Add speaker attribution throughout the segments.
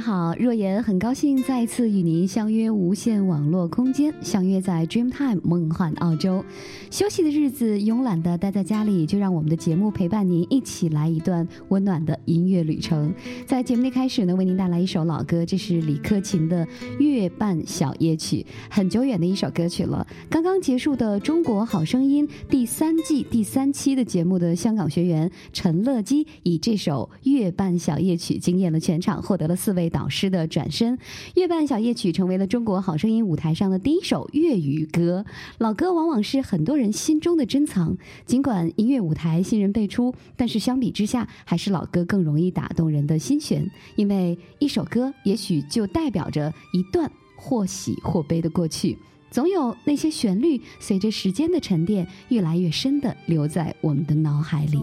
Speaker 1: Bernard. 若言很高兴再次与您相约无线网络空间，相约在 Dreamtime 梦幻澳洲。休息的日子，慵懒的待在家里，就让我们的节目陪伴您一起来一段温暖的音乐旅程。在节目的开始呢，为您带来一首老歌，这是李克勤的《月半小夜曲》，很久远的一首歌曲了。刚刚结束的《中国好声音》第三季第三期的节目的香港学员陈乐基，以这首《月半小夜曲》惊艳了全场。获得了四位导师诗的转身，《月半小夜曲》成为了中国好声音舞台上的第一首粤语歌。老歌往往是很多人心中的珍藏，尽管音乐舞台新人辈出，但是相比之下，还是老歌更容易打动人的心弦。因为一首歌，也许就代表着一段或喜或悲的过去，总有那些旋律，随着时间的沉淀，越来越深的留在我们的脑海里。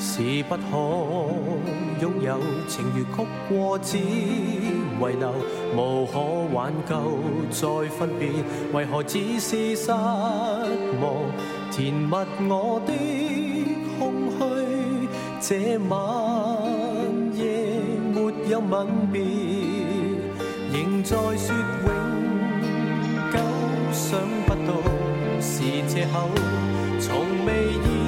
Speaker 2: 是不可。拥有情如曲过，只遗留，无可挽救再分别。为何只是失望，填密我的空虚？这晚夜没有吻别，仍在说永久，想不到是借口，从未意。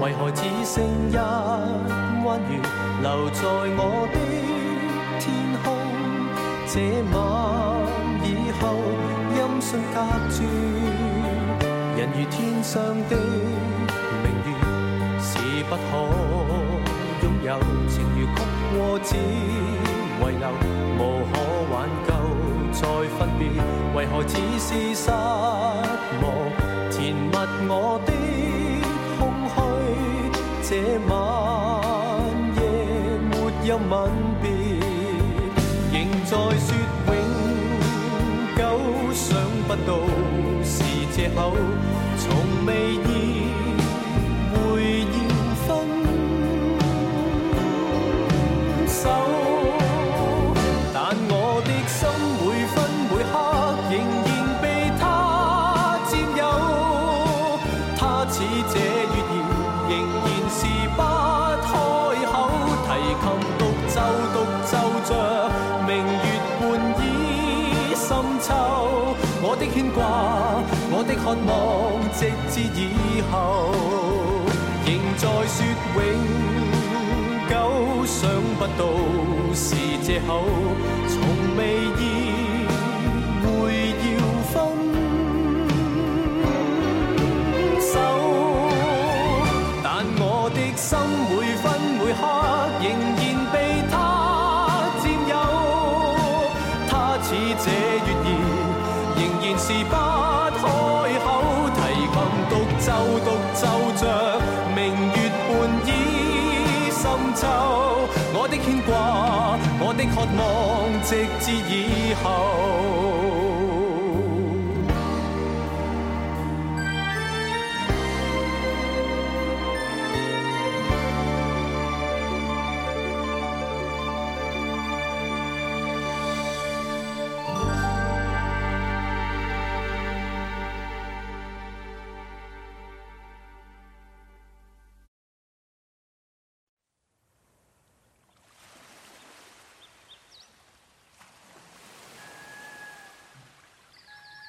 Speaker 2: 为何只剩一弯月留在我的天空？这晚以后，音讯隔绝，人如天上的明月，是不可拥。有情如曲过，只遗留，无可挽救再分别。为何只是失望，填密我的一吻别，仍在说永久，想不到是借口，从未意。我的渴望，直至以后，仍在说永久，想不到是借口，渴望，直至以后。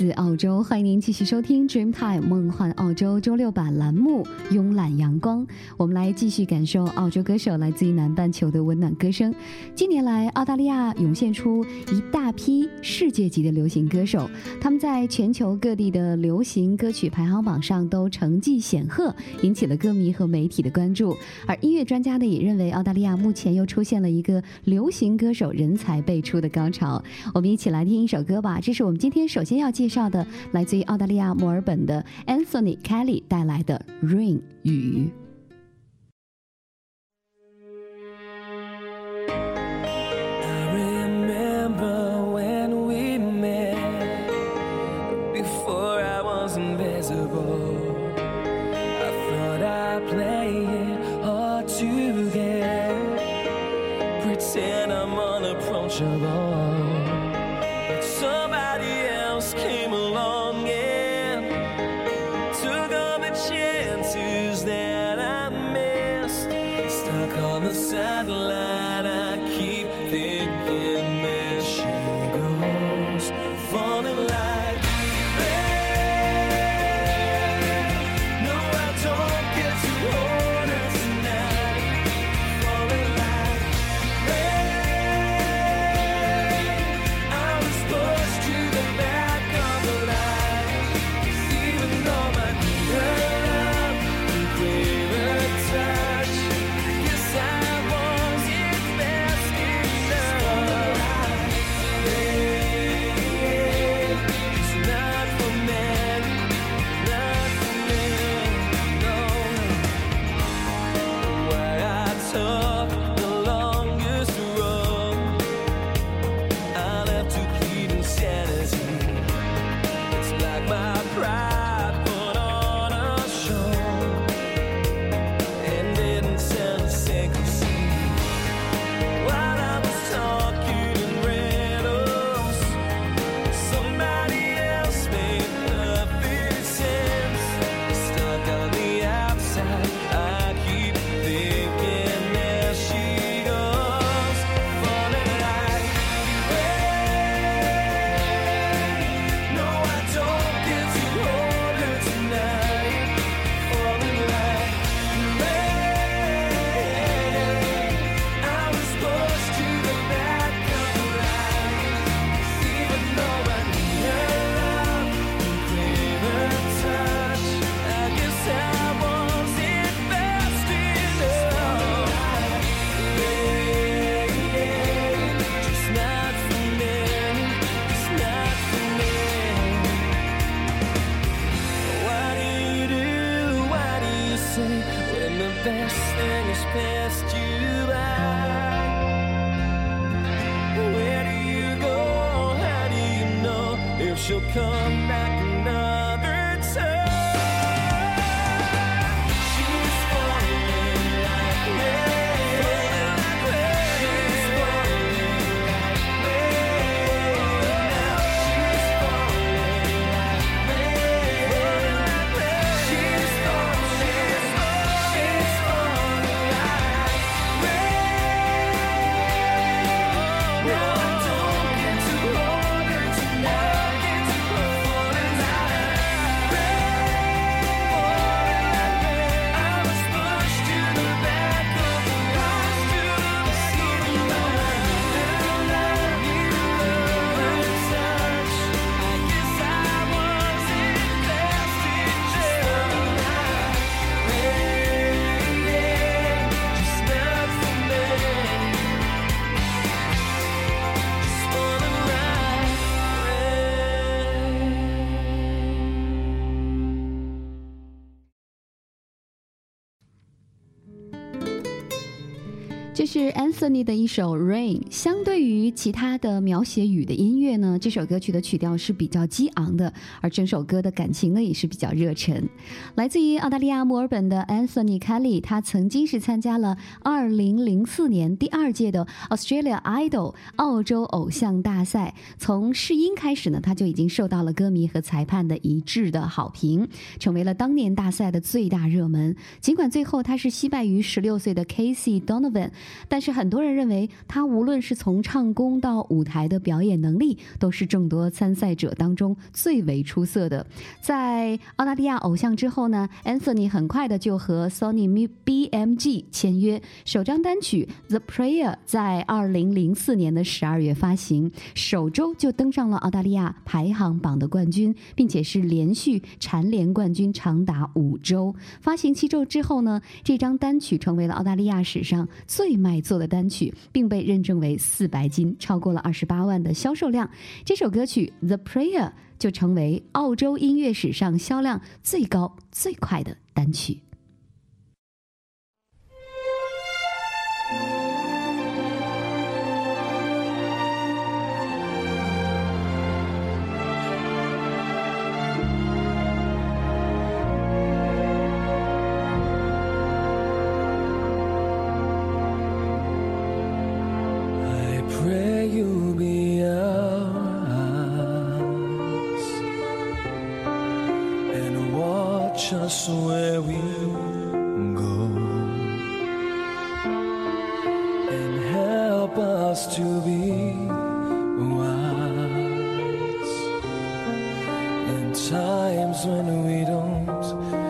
Speaker 3: 自澳洲。欢迎您继续收听 Dreamtime 梦幻澳洲周六版栏目《慵懒阳光》。我们来继续感受澳洲歌手来自于南半球的温暖歌声。近年来，澳大利亚涌现出一大批世界级的流行歌手，他们在全球各地的流行歌曲排行榜上都成绩显赫，引起了歌迷和媒体的关注。而音乐专家呢，也认为澳大利亚目前又出现了一个流行歌手人才辈出的高潮。我们一起来听一首歌吧，这是我们今天首先要介的，来自于澳大利亚墨尔本的 Anthony Kelly 带来的《Rain》雨。
Speaker 1: 是 Anthony 的一首《Rain》。相对于其他的描写雨的音乐呢，这首歌曲的曲调是比较激昂的，而整首歌的感情呢也是比较热忱。来自于澳大利亚墨尔本的 Anthony Kelly，他曾经是参加了2004年第二届的 Australia Idol 澳洲偶像大赛。从试音开始呢，他就已经受到了歌迷和裁判的一致的好评，成为了当年大赛的最大热门。尽管最后他是惜败于16岁的 Casey Donovan。但是很多人认为，他无论是从唱功到舞台的表演能力，都是众多参赛者当中最为出色的。在澳大利亚偶像之后呢，Anthony 很快的就和 Sony BMG 签约，首张单曲《The Prayer》在2004年的12月发行，首周就登上了澳大利亚排行榜的冠军，并且是连续蝉联冠军长达五周。发行七周之后呢，这张单曲成为了澳大利亚史上最卖座的单曲，并被认证为四白金，超过了二十八万的销售量。这首歌曲《The Prayer》就成为澳洲音乐史上销量最高、最快的单曲。
Speaker 3: Times when we don't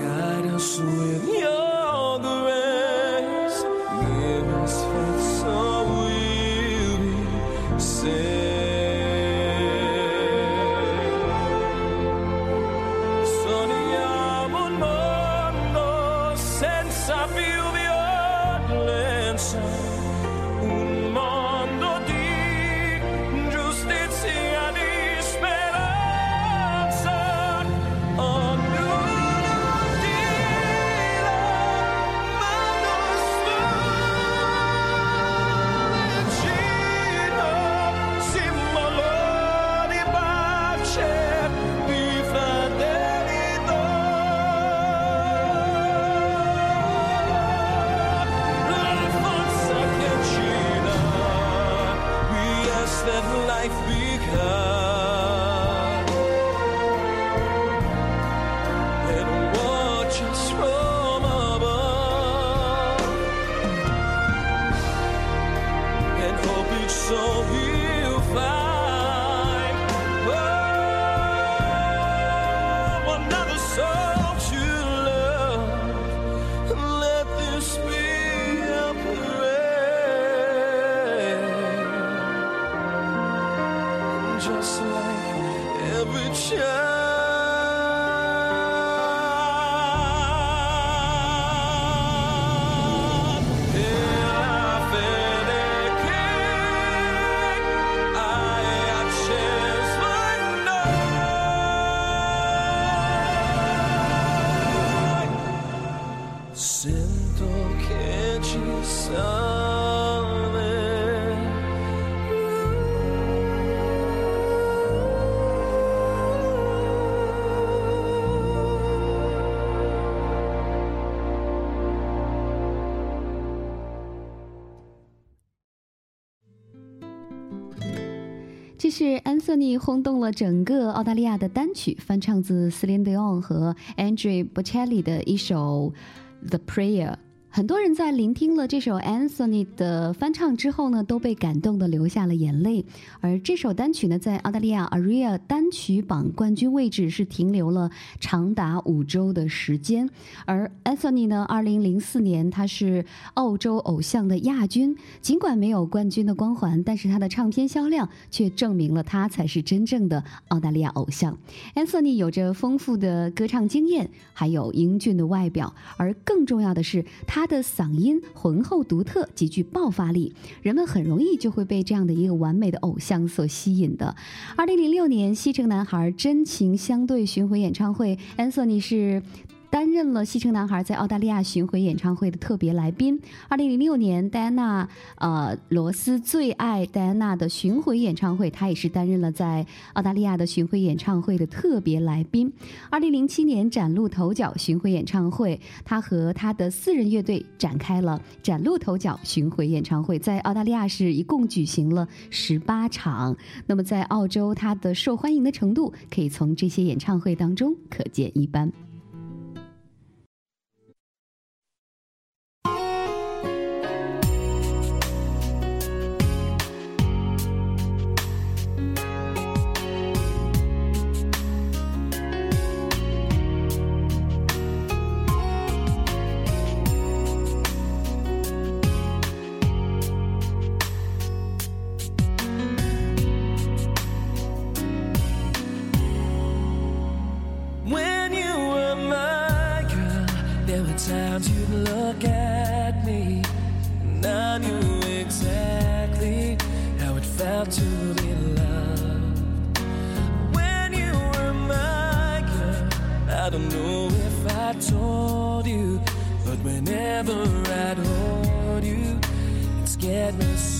Speaker 3: cara
Speaker 1: sueña 是 Anthony 轰动了整个澳大利亚的单曲，翻唱自 Celine Dion 和 Andre Bocelli 的一首《The Prayer》。很多人在聆听了这首 Anthony 的翻唱之后呢，都被感动的流下了眼泪。而这首单曲呢，在澳大利亚 ARIA 单曲榜冠军位置是停留了长达五周的时间。而 Anthony 呢，二零零四年他是澳洲偶像的亚军，尽管没有冠军的光环，但是他的唱片销量却证明了他才是真正的澳大利亚偶像。Anthony 有着丰富的歌唱经验，还有英俊的外表，而更重要的是他。他的嗓音浑厚独特，极具爆发力，人们很容易就会被这样的一个完美的偶像所吸引的。二零零六年，西城男孩真情相对巡回演唱会，Anthony 是。担任了西城男孩在澳大利亚巡回演唱会的特别来宾。二零零六年，戴安娜呃罗斯最爱戴安娜的巡回演唱会，他也是担任了在澳大利亚的巡回演唱会的特别来宾。二零零七年，崭露头角巡回演唱会，他和他的四人乐队展开了崭露头角巡回演唱会，在澳大利亚是一共举行了十八场。那么在澳洲，他的受欢迎的程度可以从这些演唱会当中可见一斑。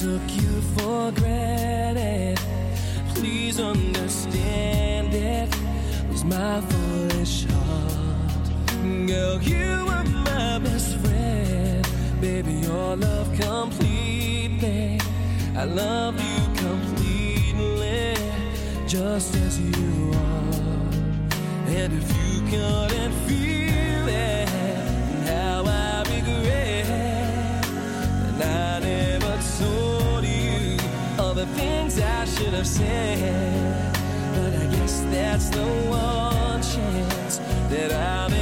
Speaker 3: took you for granted, please understand it was my foolish heart. Girl, you were my best friend, baby, your love completely. I love you completely, just as you are. And if you couldn't feel of sin. But I guess that's the one chance that I'm.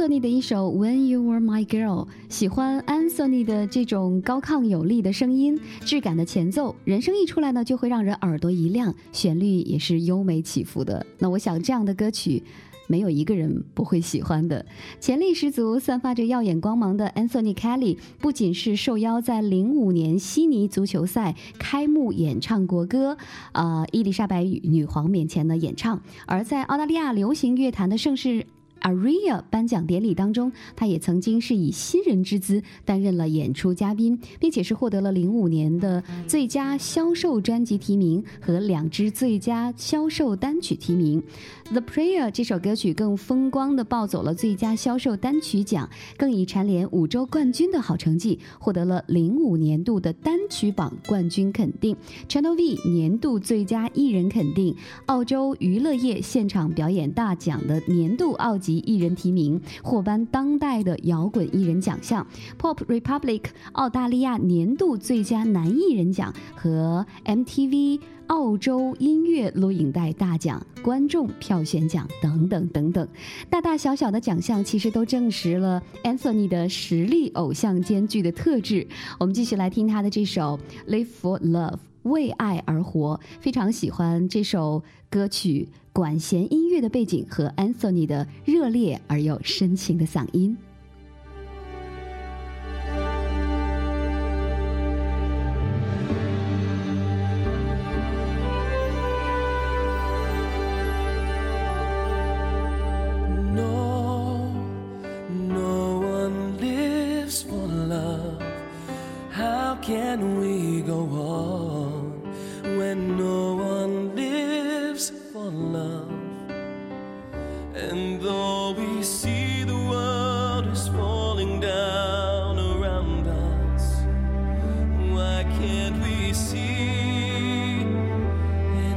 Speaker 3: 瑟
Speaker 1: 妮的一首《When You Were My Girl》，喜欢 Anthony 的这种高亢有力的声音、质感的前奏，人声一出来呢，就会让人耳朵一亮，旋律也是优美起伏的。那我想这样的歌曲。没有一个人不会喜欢的，潜力十足、散发着耀眼光芒的 Anthony Kelly，不仅是受邀在零五年悉尼足球赛开幕演唱国歌，呃，伊丽莎白女皇面前的演唱，而在澳大利亚流行乐坛的盛世。ARIA 颁奖典礼当中，他也曾经是以新人之姿担任了演出嘉宾，并且是获得了零五年的最佳销售专辑提名和两支最佳销售单曲提名。The Prayer 这首歌曲更风光的抱走了最佳销售单曲奖，更以蝉联五周冠军的好成绩，获得了零五年度的单曲榜冠军肯定，Channel V 年度最佳艺人肯定，澳洲娱乐业现场表演大奖的年度澳及艺人提名，获颁当代的摇滚艺人奖项，Pop Republic 澳大利亚年度最佳男艺人奖和 MTV。澳洲音乐录影带大奖、观众票选奖等等等等，大大小小的奖项其实都证实了 Anthony 的实力偶像兼具的特质。我们继续来听他的这首《Live for Love》，为爱而活。非常喜欢这首歌曲，管弦音乐的背景和 Anthony 的热烈而又深情的嗓音。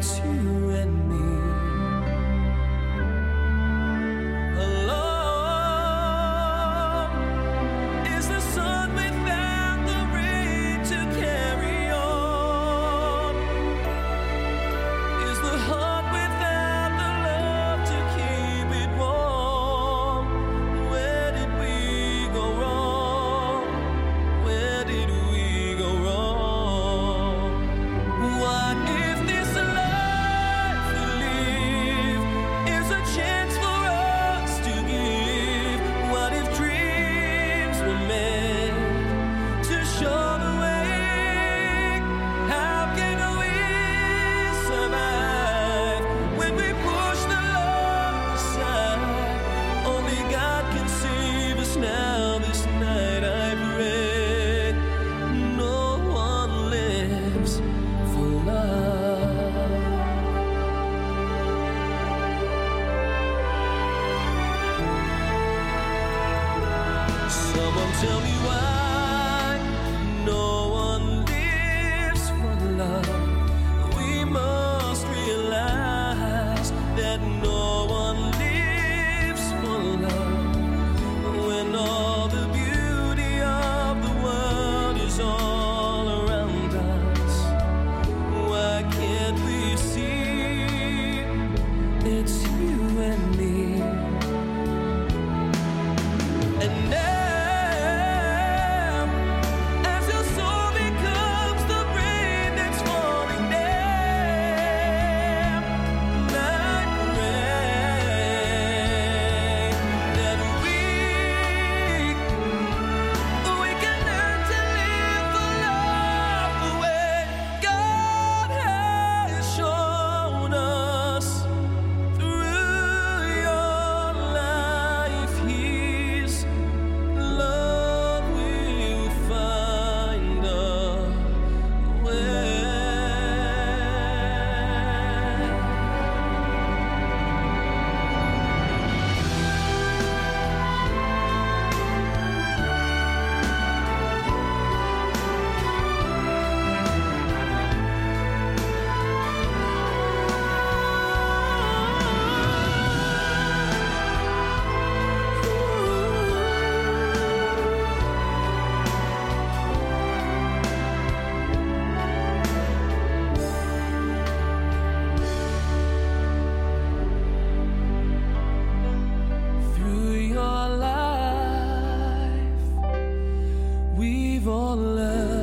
Speaker 3: to evil love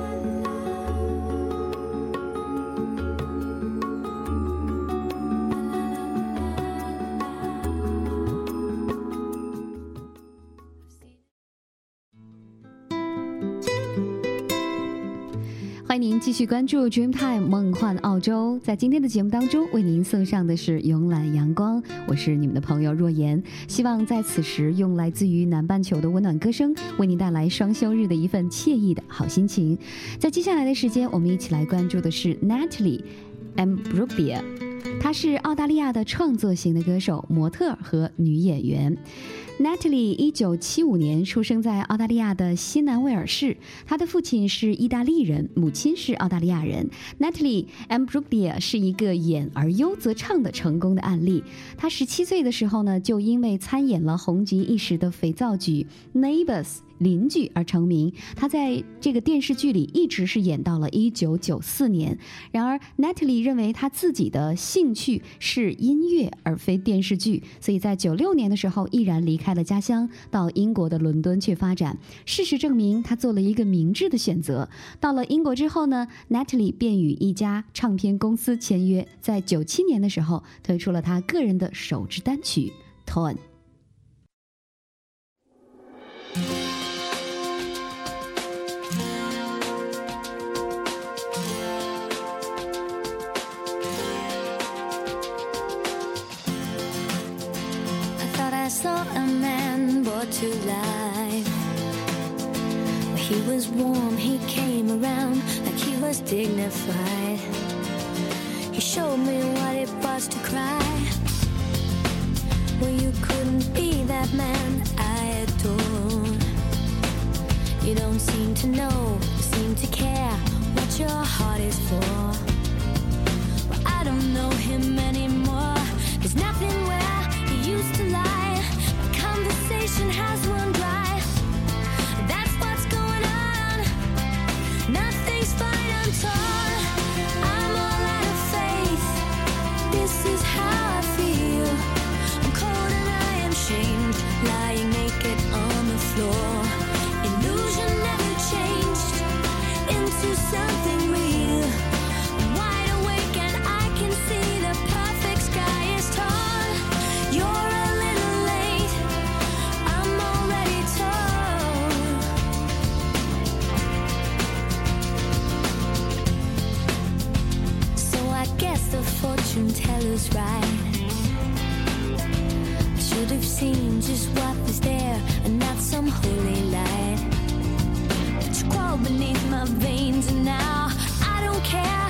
Speaker 1: 欢迎您继续关注 Dreamtime 梦幻澳洲。在今天的节目当中，为您送上的是慵懒阳光，我是你们的朋友若言。希望在此时，用来自于南半球的温暖歌声，为您带来双休日的一份惬意的好心情。在接下来的时间，我们一起来关注的是 Natalie Ambrobia 她是澳大利亚的创作型的歌手、模特和女演员。Natalie 一九七五年出生在澳大利亚的西南威尔士，她的父亲是意大利人，母亲是澳大利亚人。Natalie M. Bruglia 是一个演而优则唱的成功的案例。她十七岁的时候呢，就因为参演了红极一时的肥皂剧《Neighbors》。邻居而成名，他在这个电视剧里一直是演到了一九九四年。然而，Natalie 认为他自己的兴趣是音乐而非电视剧，所以在九六年的时候毅然离开了家乡，到英国的伦敦去发展。事实证明，他做了一个明智的选择。到了英国之后呢，Natalie 便与一家唱片公司签约，在九七年的时候推出了他个人的首支单曲《Torn》。
Speaker 4: Seen just what was there and not some holy light. But you crawl beneath my veins and now I don't care.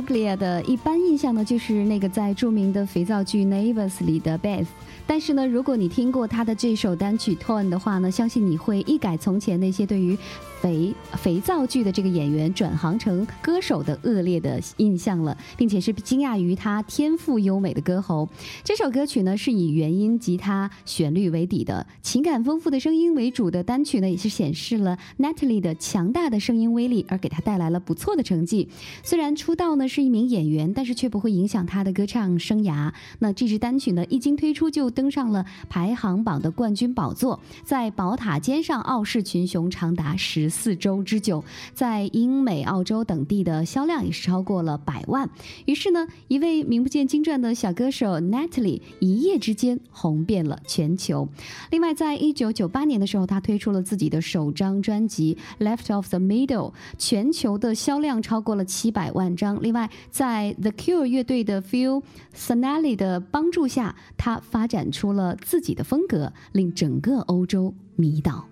Speaker 1: Ruglia 的一般印象呢，就是那个在著名的肥皂剧《Neighbors》里的 Beth。但是呢，如果你听过他的这首单曲《Torn》的话呢，相信你会一改从前那些对于肥肥皂剧的这个演员转行成歌手的恶劣的印象了，并且是惊讶于他天赋优美的歌喉。这首歌曲呢是以原音吉他旋律为底的，情感丰富的声音为主的单曲呢，也是显示了 Natalie 的强大的声音威力，而给她带来了不错的成绩。虽然出道呢是一名演员，但是却不会影响她的歌唱生涯。那这支单曲呢一经推出就登上了排行榜的冠军宝座，在宝塔尖上傲视群雄长达十四周之久，在英美、澳洲等地的销量也是超过了百万。于是呢，一位名不见经传的小歌手 Natalie 一夜之间红遍了全球。另外，在一九九八年的时候，她推出了自己的首张专辑《Left of the Middle》，全球的销量超过了七百万张。另外，在 The Cure 乐队的 Phil Sonali 的帮助下，她发展出了自己的风格，令整个欧洲迷倒。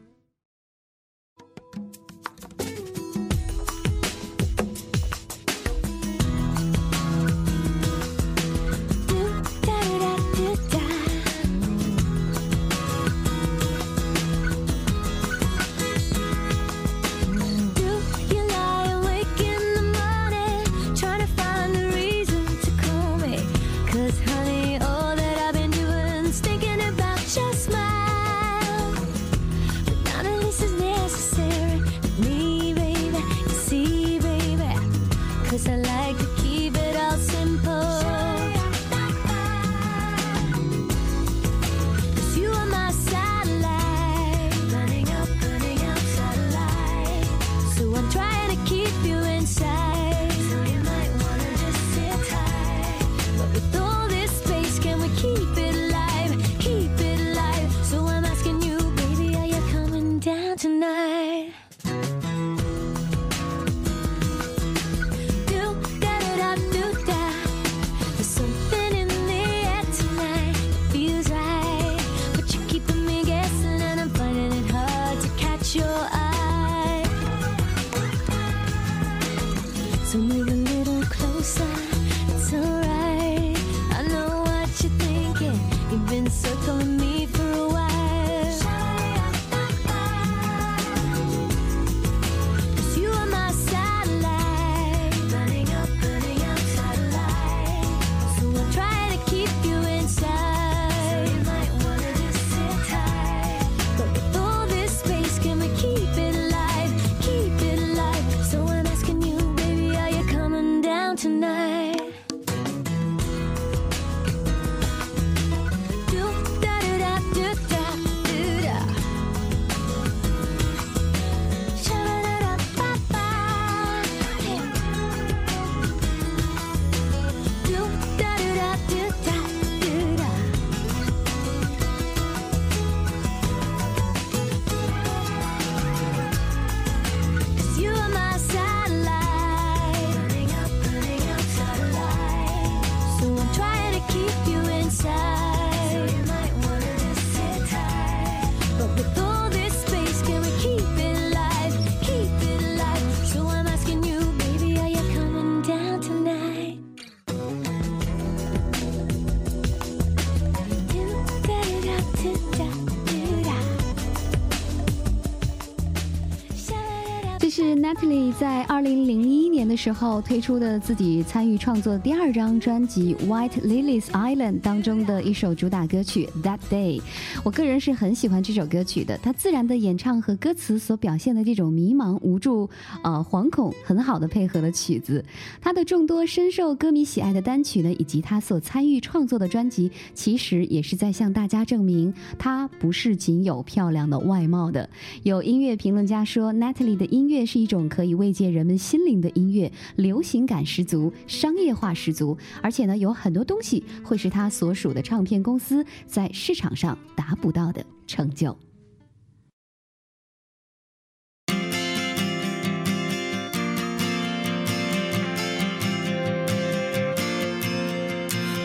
Speaker 1: Natalie 在二零零一年的时候推出的自己参与创作的第二张专辑《White Lilies Island》当中的一首主打歌曲《That Day》。我个人是很喜欢这首歌曲的，它自然的演唱和歌词所表现的这种迷茫、无助、呃惶恐，很好的配合了曲子。他的众多深受歌迷喜爱的单曲呢，以及他所参与创作的专辑，其实也是在向大家证明，他不是仅有漂亮的外貌的。有音乐评论家说，Natalie 的音乐是一种可以慰藉人们心灵的音乐，流行感十足，商业化十足，而且呢，有很多东西会是他所属的唱片公司在市场上达不到的成就。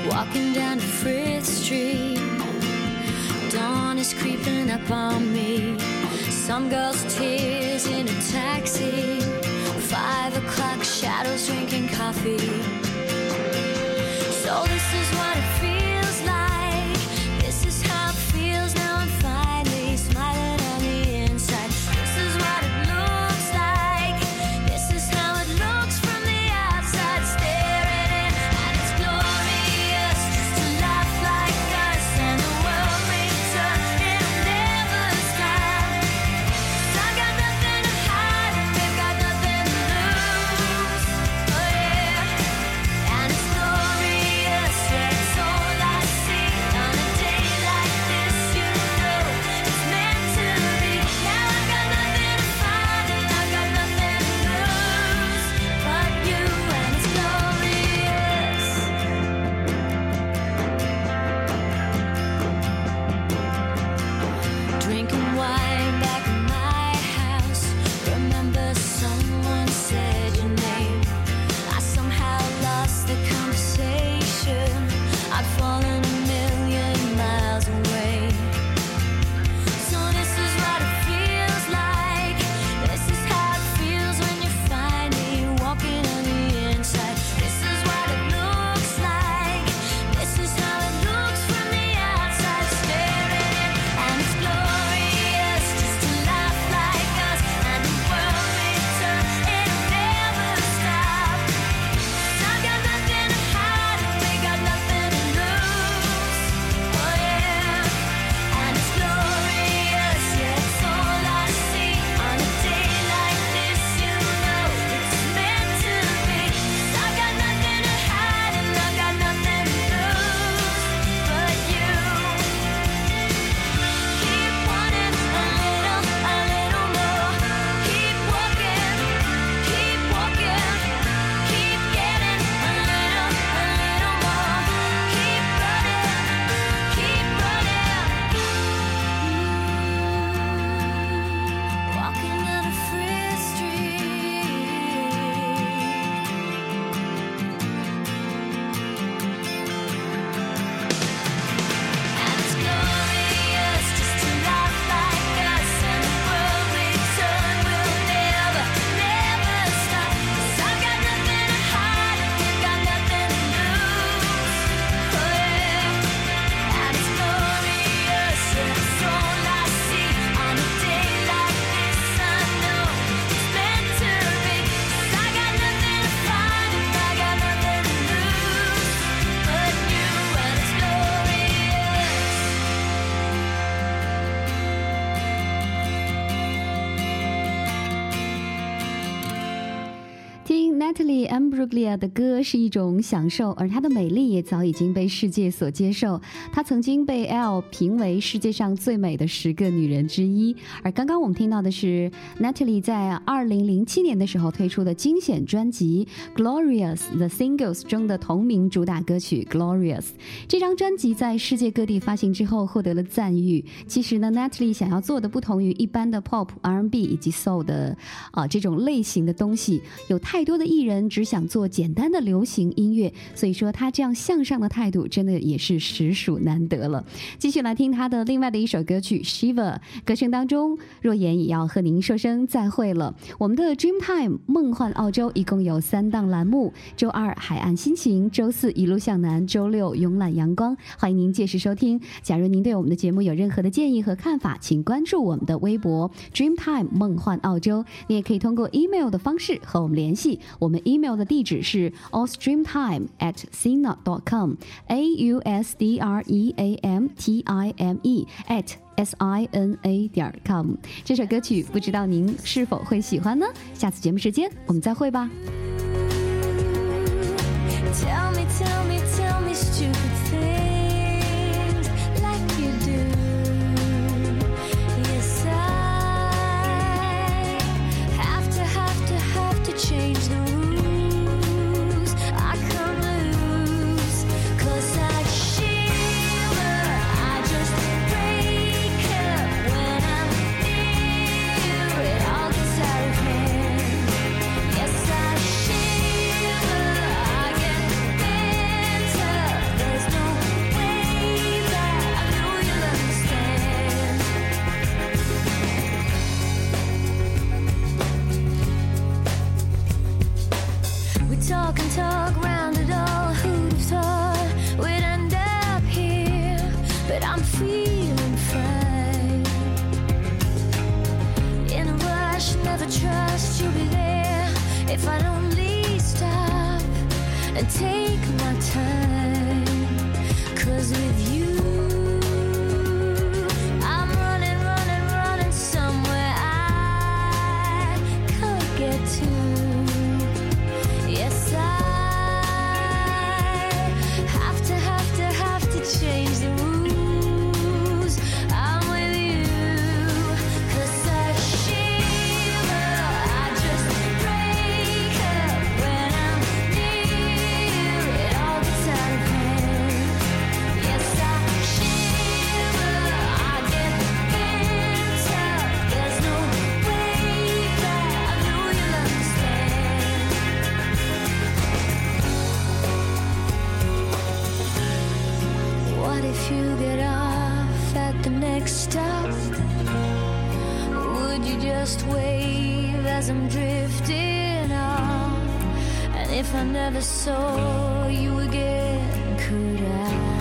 Speaker 4: Walking down Frith Street, dawn is creeping up on me. Some girl's tears in a taxi. Five o'clock shadows drinking coffee. So this
Speaker 1: Julia 的歌是一种享受，而她的美丽也早已经被世界所接受。她曾经被 L 评为世界上最美的十个女人之一。而刚刚我们听到的是 Natalie 在2007年的时候推出的惊险专辑《Glorious the Singles》中的同名主打歌曲《Glorious》。这张专辑在世界各地发行之后获得了赞誉。其实呢，Natalie 想要做的不同于一般的 Pop、R&B 以及 Soul 的啊、这种类型的东西，有太多的艺人只想做简单的流行音乐，所以说他这样向上的态度真的也是实属难得了。继续来听他的另外的一首歌曲《Shiva》，歌声当中，若言也要和您说声再会了。我们的 Dreamtime 梦幻澳洲一共有三档栏目：周二海岸心情，周四一路向南，周六慵懒阳光。欢迎您届时收听。假如您对我们的节目有任何的建议和看法，请关注我们的微博 Dreamtime 梦幻澳洲。你也可以通过 email 的方式和我们联系，我们 email 的地址是 austreamtime at sina dot com，a u s d r e a m t i m e at s i n a 点 com。这首歌曲不知道您是否会喜欢呢？下次节目时间我们再会吧。
Speaker 4: Tell me, tell me, tell last wave as I'm drifting off. And if I never saw you again, could I?